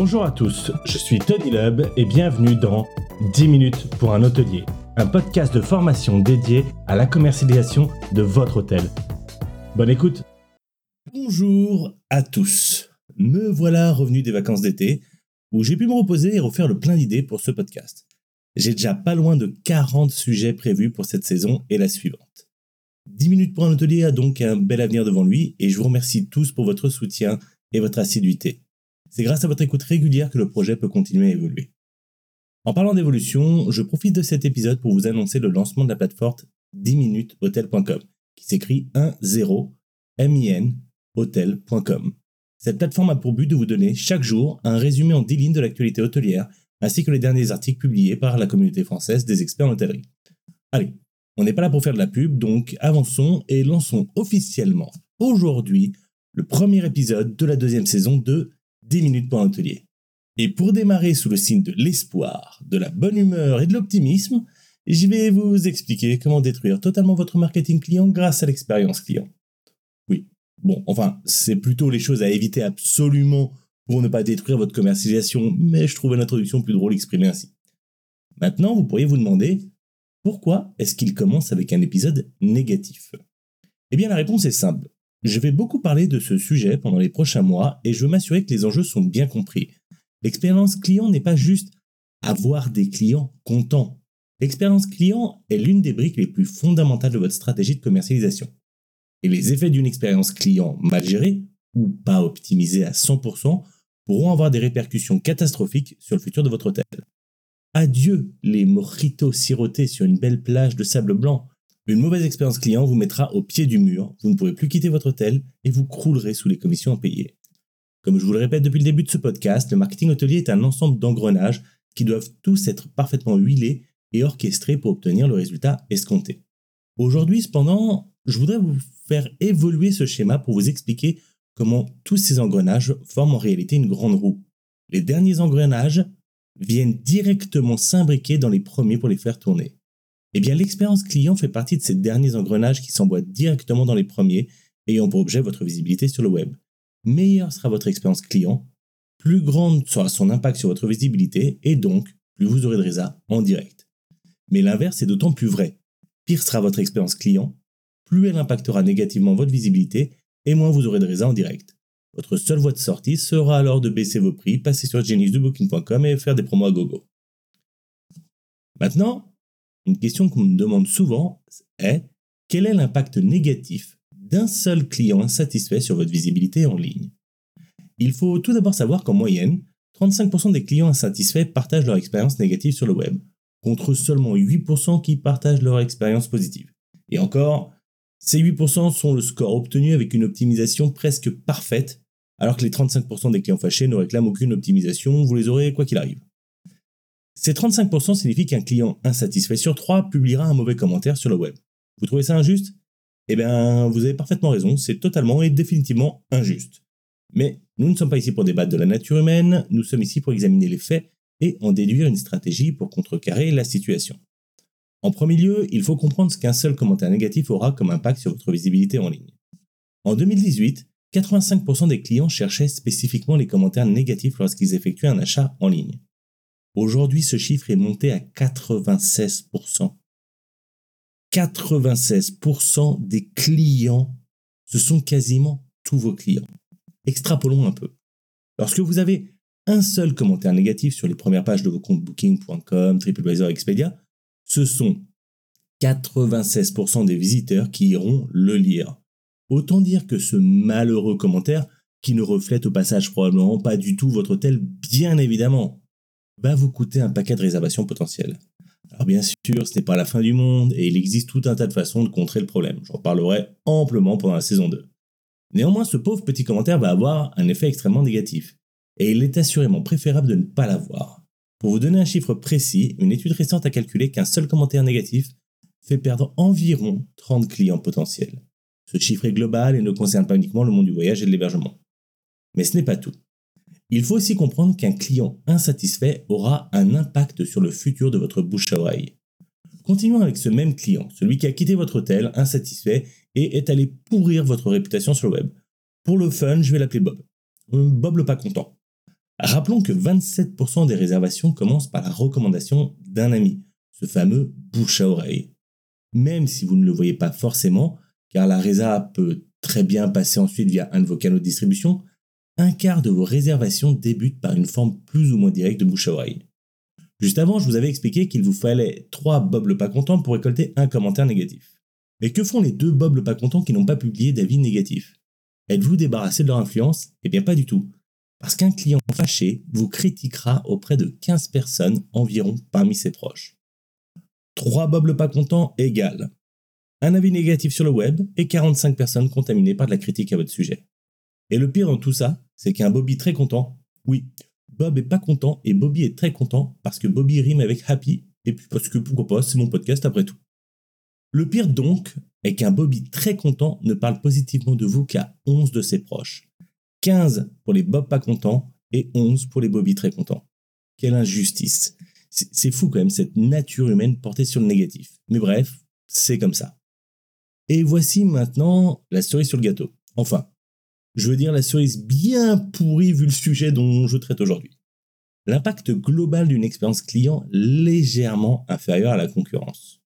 Bonjour à tous, je suis Tony Lub et bienvenue dans 10 minutes pour un hôtelier, un podcast de formation dédié à la commercialisation de votre hôtel. Bonne écoute Bonjour à tous, me voilà revenu des vacances d'été où j'ai pu me reposer et refaire le plein d'idées pour ce podcast. J'ai déjà pas loin de 40 sujets prévus pour cette saison et la suivante. 10 minutes pour un hôtelier a donc un bel avenir devant lui et je vous remercie tous pour votre soutien et votre assiduité. C'est grâce à votre écoute régulière que le projet peut continuer à évoluer. En parlant d'évolution, je profite de cet épisode pour vous annoncer le lancement de la plateforme 10minutehotel.com, qui s'écrit 1-0 min hotel.com. Cette plateforme a pour but de vous donner chaque jour un résumé en 10 lignes de l'actualité hôtelière, ainsi que les derniers articles publiés par la communauté française des experts en hôtellerie. Allez, on n'est pas là pour faire de la pub, donc avançons et lançons officiellement aujourd'hui le premier épisode de la deuxième saison de 10 minutes pour un hôtelier. Et pour démarrer sous le signe de l'espoir, de la bonne humeur et de l'optimisme, je vais vous expliquer comment détruire totalement votre marketing client grâce à l'expérience client. Oui, bon, enfin, c'est plutôt les choses à éviter absolument pour ne pas détruire votre commercialisation, mais je trouvais l'introduction plus drôle exprimée ainsi. Maintenant, vous pourriez vous demander pourquoi est-ce qu'il commence avec un épisode négatif? Eh bien, la réponse est simple. Je vais beaucoup parler de ce sujet pendant les prochains mois et je veux m'assurer que les enjeux sont bien compris. L'expérience client n'est pas juste avoir des clients contents. L'expérience client est l'une des briques les plus fondamentales de votre stratégie de commercialisation. Et les effets d'une expérience client mal gérée ou pas optimisée à 100% pourront avoir des répercussions catastrophiques sur le futur de votre hôtel. Adieu les mojitos sirotés sur une belle plage de sable blanc. Une mauvaise expérience client vous mettra au pied du mur, vous ne pourrez plus quitter votre hôtel et vous croulerez sous les commissions à payer. Comme je vous le répète depuis le début de ce podcast, le marketing hôtelier est un ensemble d'engrenages qui doivent tous être parfaitement huilés et orchestrés pour obtenir le résultat escompté. Aujourd'hui, cependant, je voudrais vous faire évoluer ce schéma pour vous expliquer comment tous ces engrenages forment en réalité une grande roue. Les derniers engrenages viennent directement s'imbriquer dans les premiers pour les faire tourner. Eh bien, l'expérience client fait partie de ces derniers engrenages qui s'emboîtent directement dans les premiers, ayant pour objet votre visibilité sur le web meilleure sera votre expérience client, plus grande sera son impact sur votre visibilité et donc plus vous aurez de résa en direct. Mais l'inverse est d'autant plus vrai. Pire sera votre expérience client, plus elle impactera négativement votre visibilité et moins vous aurez de résa en direct. Votre seule voie de sortie sera alors de baisser vos prix, passer sur geniusdebooking.com et faire des promos à gogo. Maintenant, une question qu'on me demande souvent est quel est l'impact négatif d'un seul client insatisfait sur votre visibilité en ligne? Il faut tout d'abord savoir qu'en moyenne, 35% des clients insatisfaits partagent leur expérience négative sur le web, contre seulement 8% qui partagent leur expérience positive. Et encore, ces 8% sont le score obtenu avec une optimisation presque parfaite, alors que les 35% des clients fâchés ne réclament aucune optimisation, vous les aurez quoi qu'il arrive. Ces 35% signifient qu'un client insatisfait sur 3 publiera un mauvais commentaire sur le web. Vous trouvez ça injuste? Eh bien, vous avez parfaitement raison, c'est totalement et définitivement injuste. Mais nous ne sommes pas ici pour débattre de la nature humaine, nous sommes ici pour examiner les faits et en déduire une stratégie pour contrecarrer la situation. En premier lieu, il faut comprendre ce qu'un seul commentaire négatif aura comme impact sur votre visibilité en ligne. En 2018, 85% des clients cherchaient spécifiquement les commentaires négatifs lorsqu'ils effectuaient un achat en ligne. Aujourd'hui, ce chiffre est monté à 96%. 96% des clients, ce sont quasiment tous vos clients. Extrapolons un peu. Lorsque vous avez un seul commentaire négatif sur les premières pages de vos comptes booking.com, TripAdvisor, Expedia, ce sont 96% des visiteurs qui iront le lire. Autant dire que ce malheureux commentaire, qui ne reflète au passage probablement pas du tout votre hôtel, bien évidemment, va vous coûter un paquet de réservations potentielles. Alors bien sûr, ce n'est pas la fin du monde et il existe tout un tas de façons de contrer le problème. J'en parlerai amplement pendant la saison 2. Néanmoins, ce pauvre petit commentaire va avoir un effet extrêmement négatif. Et il est assurément préférable de ne pas l'avoir. Pour vous donner un chiffre précis, une étude récente a calculé qu'un seul commentaire négatif fait perdre environ 30 clients potentiels. Ce chiffre est global et ne concerne pas uniquement le monde du voyage et de l'hébergement. Mais ce n'est pas tout. Il faut aussi comprendre qu'un client insatisfait aura un impact sur le futur de votre bouche à oreille. Continuons avec ce même client, celui qui a quitté votre hôtel insatisfait et est allé pourrir votre réputation sur le web. Pour le fun, je vais l'appeler Bob. Euh, Bob le pas content. Rappelons que 27% des réservations commencent par la recommandation d'un ami, ce fameux bouche à oreille. Même si vous ne le voyez pas forcément, car la résa peut très bien passer ensuite via un de vos canaux de distribution, un quart de vos réservations débutent par une forme plus ou moins directe de bouche à oreille. Juste avant, je vous avais expliqué qu'il vous fallait 3 Bob le pas content pour récolter un commentaire négatif. Mais que font les deux Bob le pas content qui n'ont pas publié d'avis négatif? Êtes-vous débarrassé de leur influence? Eh bien pas du tout. Parce qu'un client fâché vous critiquera auprès de 15 personnes environ parmi ses proches. 3 Bob le pas content égale un avis négatif sur le web et 45 personnes contaminées par de la critique à votre sujet. Et le pire dans tout ça, c'est qu'un Bobby très content, oui, Bob est pas content et Bobby est très content parce que Bobby rime avec happy et puis parce que pourquoi pas, c'est mon podcast après tout. Le pire donc est qu'un Bobby très content ne parle positivement de vous qu'à 11 de ses proches. 15 pour les Bob pas contents et 11 pour les Bobby très contents. Quelle injustice. C'est fou quand même cette nature humaine portée sur le négatif. Mais bref, c'est comme ça. Et voici maintenant la cerise sur le gâteau. Enfin, je veux dire la cerise bien pourrie vu le sujet dont je traite aujourd'hui. L'impact global d'une expérience client légèrement inférieur à la concurrence.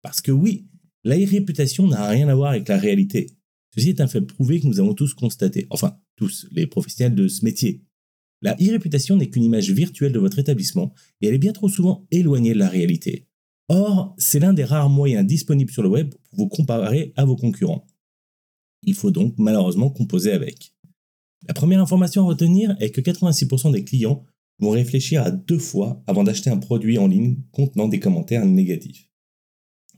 Parce que oui, la réputation n'a rien à voir avec la réalité. Ceci est un fait prouvé que nous avons tous constaté. Enfin, tous, les professionnels de ce métier. La e-réputation n'est qu'une image virtuelle de votre établissement et elle est bien trop souvent éloignée de la réalité. Or, c'est l'un des rares moyens disponibles sur le web pour vous comparer à vos concurrents. Il faut donc malheureusement composer avec. La première information à retenir est que 86% des clients vont réfléchir à deux fois avant d'acheter un produit en ligne contenant des commentaires négatifs.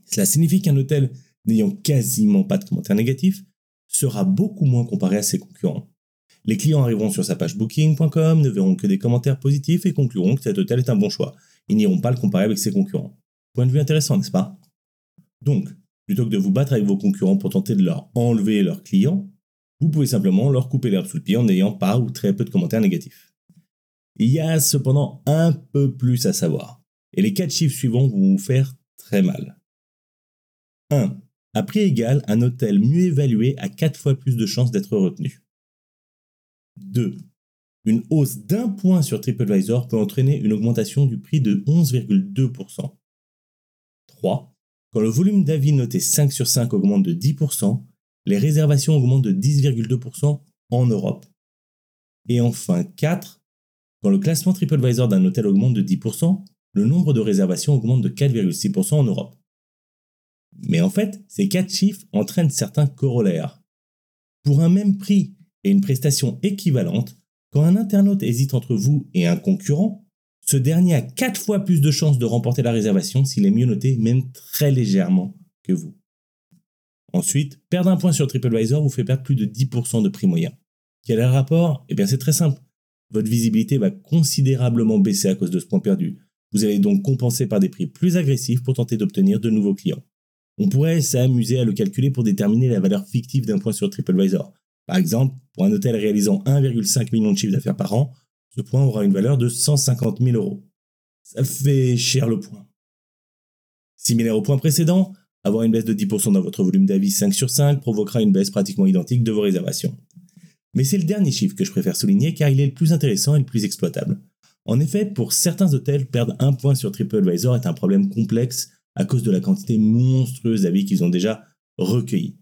Cela signifie qu'un hôtel n'ayant quasiment pas de commentaires négatifs sera beaucoup moins comparé à ses concurrents. Les clients arriveront sur sa page booking.com, ne verront que des commentaires positifs et concluront que cet hôtel est un bon choix. Ils n'iront pas le comparer avec ses concurrents. Point de vue intéressant, n'est-ce pas? Donc, plutôt que de vous battre avec vos concurrents pour tenter de leur enlever leurs clients, vous pouvez simplement leur couper l'herbe sous le pied en n'ayant pas ou très peu de commentaires négatifs. Il y a cependant un peu plus à savoir, et les quatre chiffres suivants vont vous faire très mal. 1. À prix égal, un hôtel mieux évalué a 4 fois plus de chances d'être retenu. 2. Une hausse d'un point sur TripAdvisor peut entraîner une augmentation du prix de 11,2%. 3. Quand le volume d'avis noté 5 sur 5 augmente de 10%, les réservations augmentent de 10,2% en Europe. Et enfin 4. Quand le classement TripAdvisor d'un hôtel augmente de 10%, le nombre de réservations augmente de 4,6% en Europe. Mais en fait, ces quatre chiffres entraînent certains corollaires. Pour un même prix et une prestation équivalente, quand un internaute hésite entre vous et un concurrent, ce dernier a 4 fois plus de chances de remporter la réservation s'il est mieux noté, même très légèrement, que vous. Ensuite, perdre un point sur TripAdvisor vous fait perdre plus de 10% de prix moyen. Quel est le rapport? Eh bien c'est très simple. Votre visibilité va considérablement baisser à cause de ce point perdu. Vous allez donc compenser par des prix plus agressifs pour tenter d'obtenir de nouveaux clients. On pourrait s'amuser à le calculer pour déterminer la valeur fictive d'un point sur TripAdvisor. Par exemple, pour un hôtel réalisant 1,5 million de chiffre d'affaires par an, point aura une valeur de 150 000 euros. Ça fait cher le point. Similaire au point précédent, avoir une baisse de 10% dans votre volume d'avis 5 sur 5 provoquera une baisse pratiquement identique de vos réservations. Mais c'est le dernier chiffre que je préfère souligner car il est le plus intéressant et le plus exploitable. En effet, pour certains hôtels, perdre un point sur TripAdvisor est un problème complexe à cause de la quantité monstrueuse d'avis qu'ils ont déjà recueillis.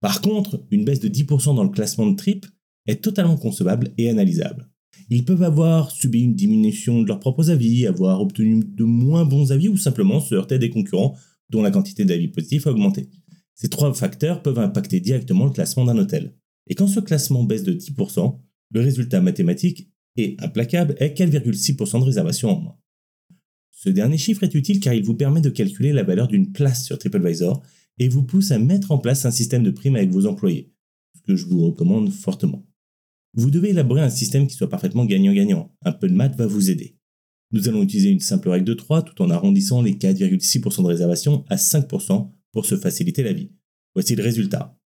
Par contre, une baisse de 10% dans le classement de Trip est totalement concevable et analysable. Ils peuvent avoir subi une diminution de leurs propres avis, avoir obtenu de moins bons avis ou simplement se heurter à des concurrents dont la quantité d'avis positifs a augmenté. Ces trois facteurs peuvent impacter directement le classement d'un hôtel. Et quand ce classement baisse de 10%, le résultat mathématique et implacable est 4,6% de réservation en moins. Ce dernier chiffre est utile car il vous permet de calculer la valeur d'une place sur TripAdvisor et vous pousse à mettre en place un système de primes avec vos employés, ce que je vous recommande fortement. Vous devez élaborer un système qui soit parfaitement gagnant-gagnant. Un peu de maths va vous aider. Nous allons utiliser une simple règle de 3 tout en arrondissant les 4,6% de réservation à 5% pour se faciliter la vie. Voici le résultat.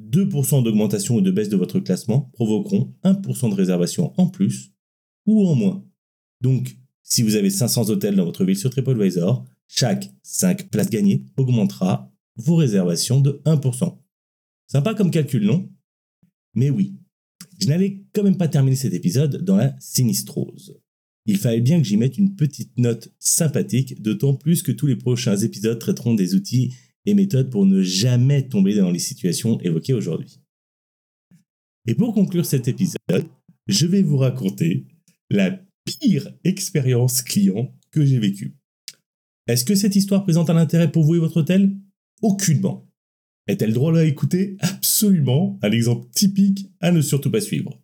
2% d'augmentation ou de baisse de votre classement provoqueront 1% de réservation en plus ou en moins. Donc, si vous avez 500 hôtels dans votre ville sur TripAdvisor, chaque 5 places gagnées augmentera vos réservations de 1%. Sympa comme calcul, non? Mais oui, Je n'allais quand même pas terminer cet épisode dans la sinistrose. Il fallait bien que j'y mette une petite note sympathique, d'autant plus que tous les prochains épisodes traiteront des outils et méthodes pour ne jamais tomber dans les situations évoquées aujourd'hui. Et pour conclure cet épisode, je vais vous raconter la pire expérience client que j'ai vécue. Est-ce que cette histoire présente un intérêt pour vous et votre hôtel? Aucunement. Est-elle drôle à écouter Absolument. Un exemple typique à ne surtout pas suivre.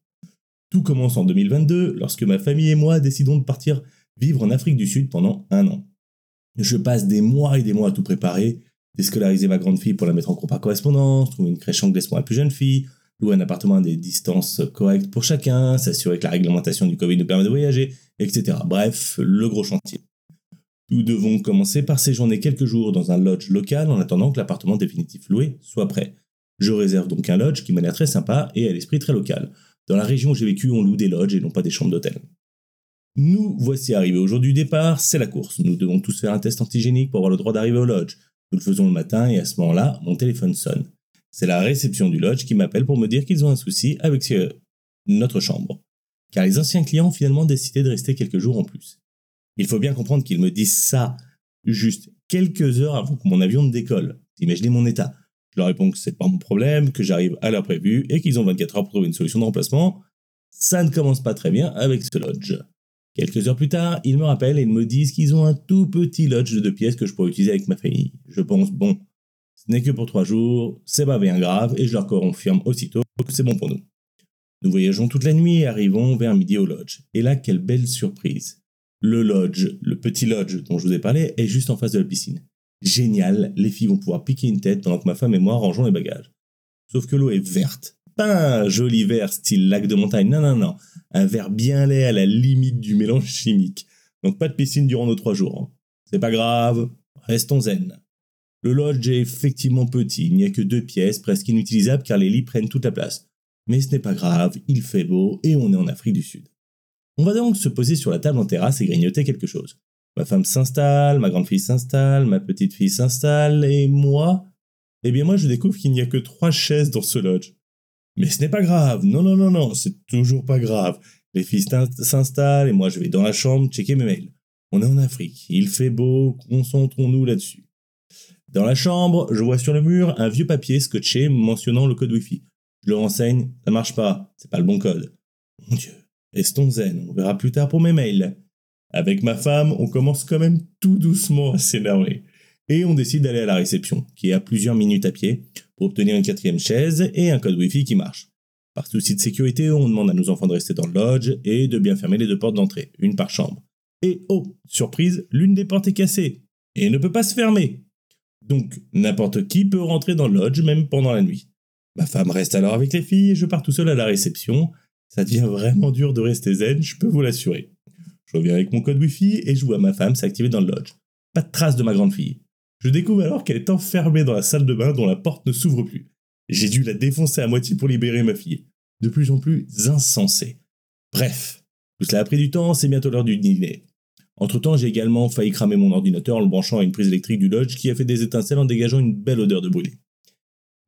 Tout commence en 2022 lorsque ma famille et moi décidons de partir vivre en Afrique du Sud pendant un an. Je passe des mois et des mois à tout préparer, déscolariser ma grande fille pour la mettre en cours par correspondance, trouver une crèche anglaise pour la plus jeune fille, louer un appartement à des distances correctes pour chacun, s'assurer que la réglementation du Covid nous permet de voyager, etc. Bref, le gros chantier. Nous devons commencer par séjourner quelques jours dans un lodge local en attendant que l'appartement définitif loué soit prêt. Je réserve donc un lodge qui m'a l'air très sympa et à l'esprit très local. Dans la région où j'ai vécu, on loue des lodges et non pas des chambres d'hôtel. Nous voici arrivés au du départ, c'est la course. Nous devons tous faire un test antigénique pour avoir le droit d'arriver au lodge. Nous le faisons le matin et à ce moment-là, mon téléphone sonne. C'est la réception du lodge qui m'appelle pour me dire qu'ils ont un souci avec notre chambre. Car les anciens clients ont finalement décidé de rester quelques jours en plus. Il faut bien comprendre qu'ils me disent ça juste quelques heures avant que mon avion ne décolle. Imaginez mon état. Je leur réponds que c'est pas mon problème, que j'arrive à l'heure prévue et qu'ils ont 24 heures pour trouver une solution de remplacement. Ça ne commence pas très bien avec ce lodge. Quelques heures plus tard, ils me rappellent et me disent qu'ils ont un tout petit lodge de deux pièces que je pourrais utiliser avec ma famille. Je pense, bon, ce n'est que pour trois jours, c'est pas bien grave et je leur confirme aussitôt que c'est bon pour nous. Nous voyageons toute la nuit et arrivons vers midi au lodge. Et là, quelle belle surprise. Le lodge, le petit lodge dont je vous ai parlé, est juste en face de la piscine. Génial, les filles vont pouvoir piquer une tête pendant que ma femme et moi rangeons les bagages. Sauf que l'eau est verte. Pas un joli vert style lac de montagne, non, non, non. Un vert bien laid à la limite du mélange chimique. Donc pas de piscine durant nos trois jours. Hein. C'est pas grave, restons zen. Le lodge est effectivement petit, il n'y a que deux pièces, presque inutilisables car les lits prennent toute la place. Mais ce n'est pas grave, il fait beau et on est en Afrique du Sud. On va donc se poser sur la table en terrasse et grignoter quelque chose. Ma femme s'installe, ma grande fille s'installe, ma petite fille s'installe, et moi Eh bien moi je découvre qu'il n'y a que trois chaises dans ce lodge. Mais ce n'est pas grave, non non non non, c'est toujours pas grave. Les filles s'installent et moi je vais dans la chambre checker mes mails. On est en Afrique, il fait beau, concentrons-nous là-dessus. Dans la chambre, je vois sur le mur un vieux papier scotché mentionnant le code Wi-Fi. Je le renseigne, ça marche pas, c'est pas le bon code. Mon Dieu, Restons zen, on verra plus tard pour mes mails. Avec ma femme, on commence quand même tout doucement à s'énerver. Et on décide d'aller à la réception, qui est à plusieurs minutes à pied, pour obtenir une quatrième chaise et un code Wi-Fi qui marche. Par souci de sécurité, on demande à nos enfants de rester dans le lodge et de bien fermer les deux portes d'entrée, une par chambre. Et oh, surprise, l'une des portes est cassée et ne peut pas se fermer. Donc, n'importe qui peut rentrer dans le lodge, même pendant la nuit. Ma femme reste alors avec les filles et je pars tout seul à la réception, ça devient vraiment dur de rester zen, je peux vous l'assurer. Je reviens avec mon code Wi-Fi et je vois ma femme s'activer dans le lodge. Pas de trace de ma grande fille. Je découvre alors qu'elle est enfermée dans la salle de bain dont la porte ne s'ouvre plus. J'ai dû la défoncer à moitié pour libérer ma fille. De plus en plus insensé. Bref, tout cela a pris du temps, c'est bientôt l'heure du dîner. Entre-temps, j'ai également failli cramer mon ordinateur en le branchant à une prise électrique du lodge qui a fait des étincelles en dégageant une belle odeur de brûlé.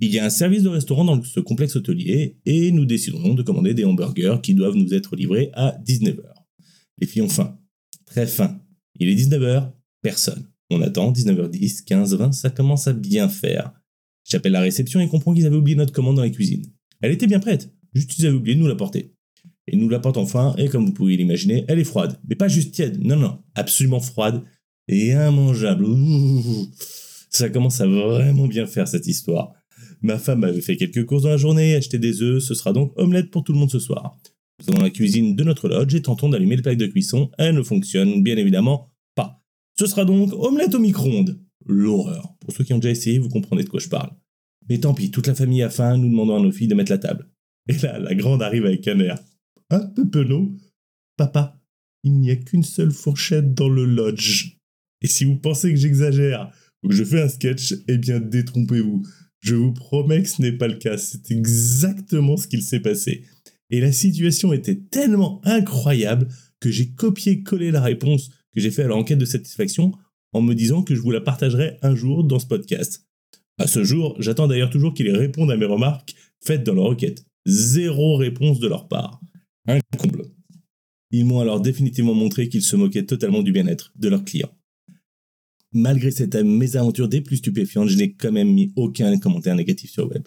Il y a un service de restaurant dans ce complexe hôtelier et nous décidons de commander des hamburgers qui doivent nous être livrés à 19h. Les filles ont faim. Très faim. Il est 19h, personne. On attend 19h10, 15, 20, ça commence à bien faire. J'appelle la réception et comprends qu'ils avaient oublié notre commande dans la cuisine. Elle était bien prête, juste ils avaient oublié de nous la porter. Ils nous l'apportent enfin et comme vous pouvez l'imaginer, elle est froide. Mais pas juste tiède, non, non, absolument froide et immangeable. ça commence à vraiment bien faire cette histoire. Ma femme avait fait quelques courses dans la journée, acheté des œufs, ce sera donc omelette pour tout le monde ce soir. Nous sommes dans la cuisine de notre lodge et tentons d'allumer le plaque de cuisson. Elle ne fonctionne bien évidemment pas. Ce sera donc omelette au micro-ondes. L'horreur. Pour ceux qui ont déjà essayé, vous comprenez de quoi je parle. Mais tant pis, toute la famille a faim, nous demandons à nos filles de mettre la table. Et là, la grande arrive avec un air un peu penaud. Papa, il n'y a qu'une seule fourchette dans le lodge. Et si vous pensez que j'exagère ou que je fais un sketch, eh bien détrompez-vous. Je vous promets que ce n'est pas le cas. C'est exactement ce qu'il s'est passé. Et la situation était tellement incroyable que j'ai copié-collé la réponse que j'ai fait à l'enquête de satisfaction en me disant que je vous la partagerai un jour dans ce podcast. À ce jour, j'attends d'ailleurs toujours qu'ils répondent à mes remarques faites dans leur requête. Zéro réponse de leur part. Un comble. Ils m'ont alors définitivement montré qu'ils se moquaient totalement du bien-être de leurs clients. Malgré cette mésaventure des plus stupéfiantes, je n'ai quand même mis aucun commentaire négatif sur le web.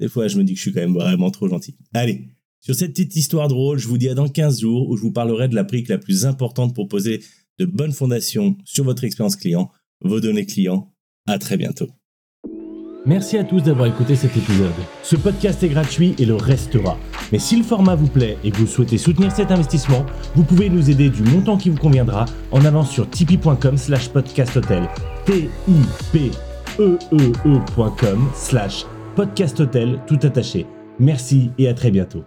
Des fois, je me dis que je suis quand même vraiment trop gentil. Allez, sur cette petite histoire drôle, je vous dis à dans 15 jours où je vous parlerai de la brique la plus importante pour poser de bonnes fondations sur votre expérience client, vos données clients. À très bientôt. Merci à tous d'avoir écouté cet épisode. Ce podcast est gratuit et le restera. Mais si le format vous plaît et que vous souhaitez soutenir cet investissement, vous pouvez nous aider du montant qui vous conviendra en allant sur tipeee.com slash podcasthotel. t i p e e, e slash podcasthotel tout attaché. Merci et à très bientôt.